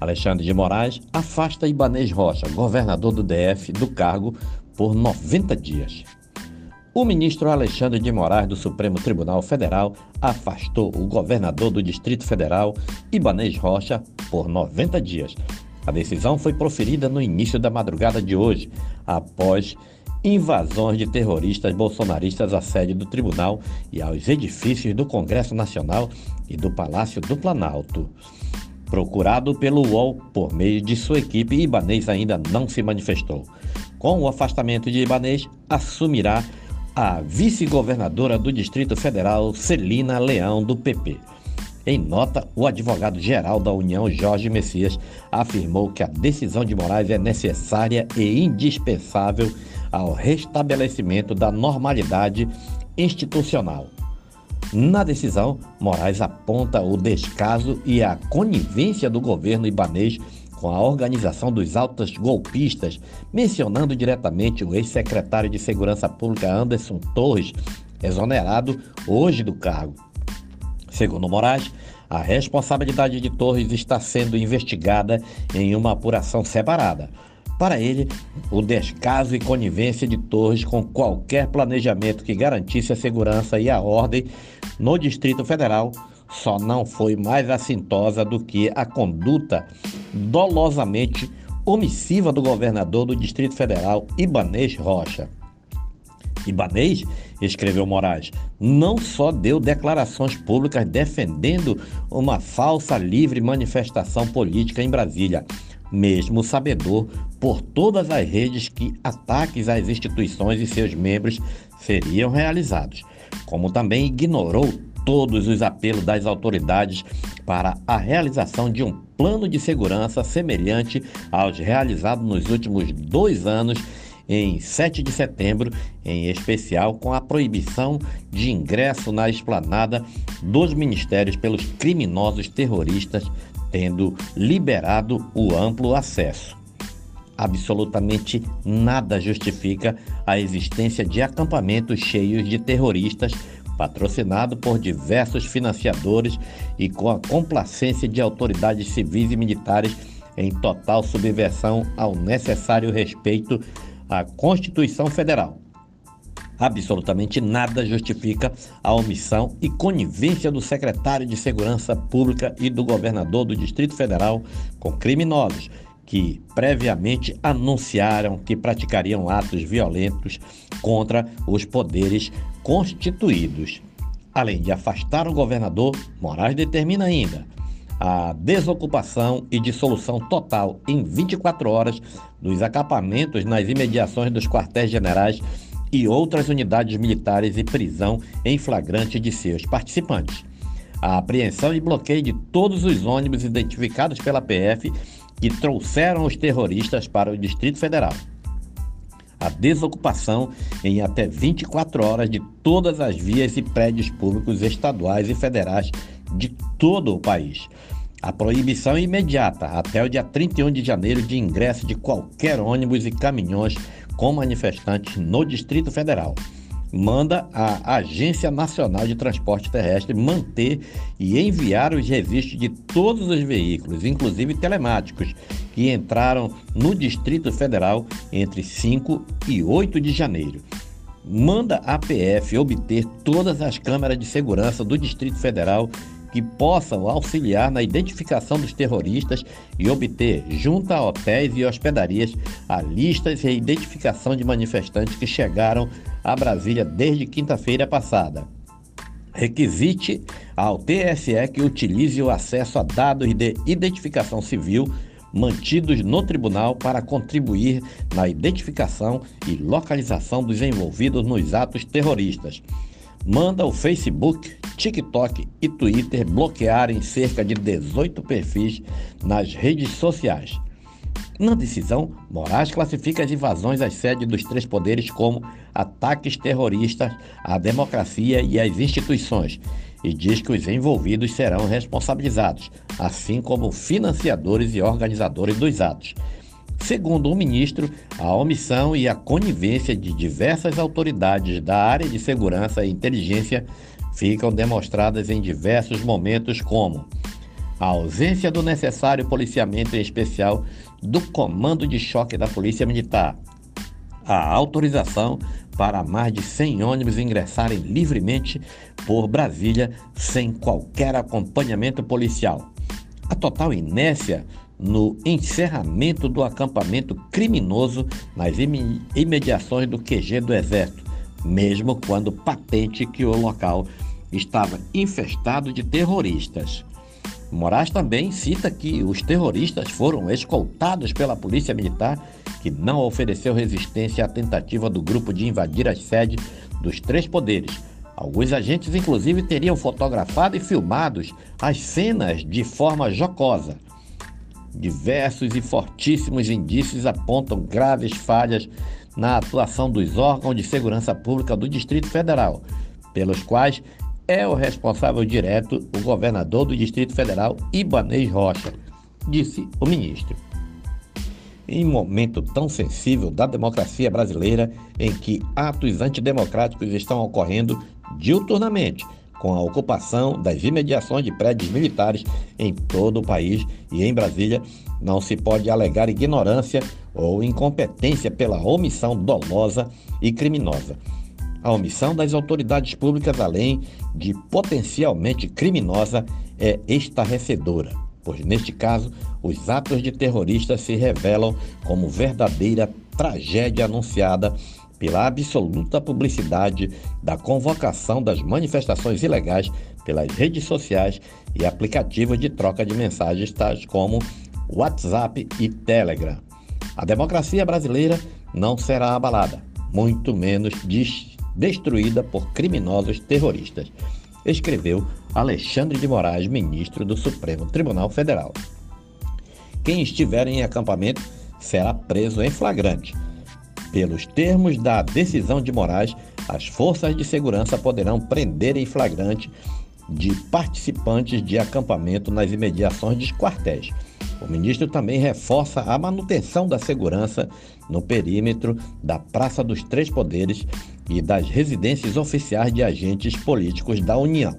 Alexandre de Moraes afasta Ibanês Rocha, governador do DF, do cargo por 90 dias. O ministro Alexandre de Moraes do Supremo Tribunal Federal afastou o governador do Distrito Federal, Ibanês Rocha, por 90 dias. A decisão foi proferida no início da madrugada de hoje, após invasões de terroristas bolsonaristas à sede do tribunal e aos edifícios do Congresso Nacional e do Palácio do Planalto. Procurado pelo UOL por meio de sua equipe, Ibanês ainda não se manifestou. Com o afastamento de Ibanês, assumirá a vice-governadora do Distrito Federal, Celina Leão, do PP. Em nota, o advogado-geral da União, Jorge Messias, afirmou que a decisão de Moraes é necessária e indispensável ao restabelecimento da normalidade institucional. Na decisão, Moraes aponta o descaso e a conivência do governo ibanês com a organização dos altos golpistas, mencionando diretamente o ex-secretário de Segurança Pública Anderson Torres, exonerado hoje do cargo. Segundo Moraes, a responsabilidade de Torres está sendo investigada em uma apuração separada. Para ele, o descaso e conivência de Torres com qualquer planejamento que garantisse a segurança e a ordem no Distrito Federal só não foi mais assintosa do que a conduta dolosamente omissiva do governador do Distrito Federal, Ibanês Rocha. Ibanês, escreveu Moraes, não só deu declarações públicas defendendo uma falsa livre manifestação política em Brasília, mesmo sabedor por todas as redes que ataques às instituições e seus membros seriam realizados, como também ignorou todos os apelos das autoridades para a realização de um plano de segurança semelhante aos realizados nos últimos dois anos, em 7 de setembro, em especial com a proibição de ingresso na esplanada dos ministérios pelos criminosos terroristas, tendo liberado o amplo acesso. Absolutamente nada justifica a existência de acampamentos cheios de terroristas patrocinado por diversos financiadores e com a complacência de autoridades civis e militares em total subversão ao necessário respeito à Constituição Federal. Absolutamente nada justifica a omissão e conivência do secretário de Segurança Pública e do governador do Distrito Federal com criminosos que previamente anunciaram que praticariam atos violentos contra os poderes constituídos. Além de afastar o governador, Moraes determina ainda a desocupação e dissolução total em 24 horas dos acampamentos nas imediações dos quartéis generais e outras unidades militares e prisão em flagrante de seus participantes. A apreensão e bloqueio de todos os ônibus identificados pela PF que trouxeram os terroristas para o Distrito Federal. A desocupação em até 24 horas de todas as vias e prédios públicos estaduais e federais de todo o país. A proibição imediata até o dia 31 de janeiro de ingresso de qualquer ônibus e caminhões com manifestantes no Distrito Federal manda a Agência Nacional de Transporte Terrestre manter e enviar os registros de todos os veículos, inclusive telemáticos, que entraram no Distrito Federal entre 5 e 8 de janeiro. Manda a PF obter todas as câmeras de segurança do Distrito Federal que possam auxiliar na identificação dos terroristas e obter, junto a hotéis e hospedarias, a listas e identificação de manifestantes que chegaram a Brasília desde quinta-feira passada. Requisite ao TSE que utilize o acesso a dados de identificação civil mantidos no tribunal para contribuir na identificação e localização dos envolvidos nos atos terroristas manda o Facebook, TikTok e Twitter bloquearem cerca de 18 perfis nas redes sociais. Na decisão, Moraes classifica as invasões às sedes dos três poderes como ataques terroristas à democracia e às instituições e diz que os envolvidos serão responsabilizados, assim como financiadores e organizadores dos atos. Segundo o ministro, a omissão e a conivência de diversas autoridades da área de segurança e inteligência ficam demonstradas em diversos momentos, como a ausência do necessário policiamento, em especial do Comando de Choque da Polícia Militar, a autorização para mais de 100 ônibus ingressarem livremente por Brasília sem qualquer acompanhamento policial, a total inércia no encerramento do acampamento criminoso nas imediações do QG do Exército, mesmo quando patente que o local estava infestado de terroristas. Moraes também cita que os terroristas foram escoltados pela Polícia Militar, que não ofereceu resistência à tentativa do grupo de invadir as sedes dos três poderes. Alguns agentes, inclusive, teriam fotografado e filmado as cenas de forma jocosa. Diversos e fortíssimos indícios apontam graves falhas na atuação dos órgãos de segurança pública do Distrito Federal, pelos quais é o responsável direto o governador do Distrito Federal, Ibanez Rocha, disse o ministro. Em momento tão sensível da democracia brasileira, em que atos antidemocráticos estão ocorrendo diuturnamente, com a ocupação das imediações de prédios militares em todo o país e em Brasília, não se pode alegar ignorância ou incompetência pela omissão dolosa e criminosa. A omissão das autoridades públicas, além de potencialmente criminosa, é estarrecedora, pois neste caso os atos de terroristas se revelam como verdadeira tragédia anunciada pela absoluta publicidade da convocação das manifestações ilegais pelas redes sociais e aplicativos de troca de mensagens tais como WhatsApp e Telegram. A democracia brasileira não será abalada, muito menos destruída por criminosos terroristas, escreveu Alexandre de Moraes, ministro do Supremo Tribunal Federal. Quem estiver em acampamento será preso em flagrante. Pelos termos da decisão de Moraes, as forças de segurança poderão prender em flagrante de participantes de acampamento nas imediações dos quartéis. O ministro também reforça a manutenção da segurança no perímetro da Praça dos Três Poderes e das residências oficiais de agentes políticos da União.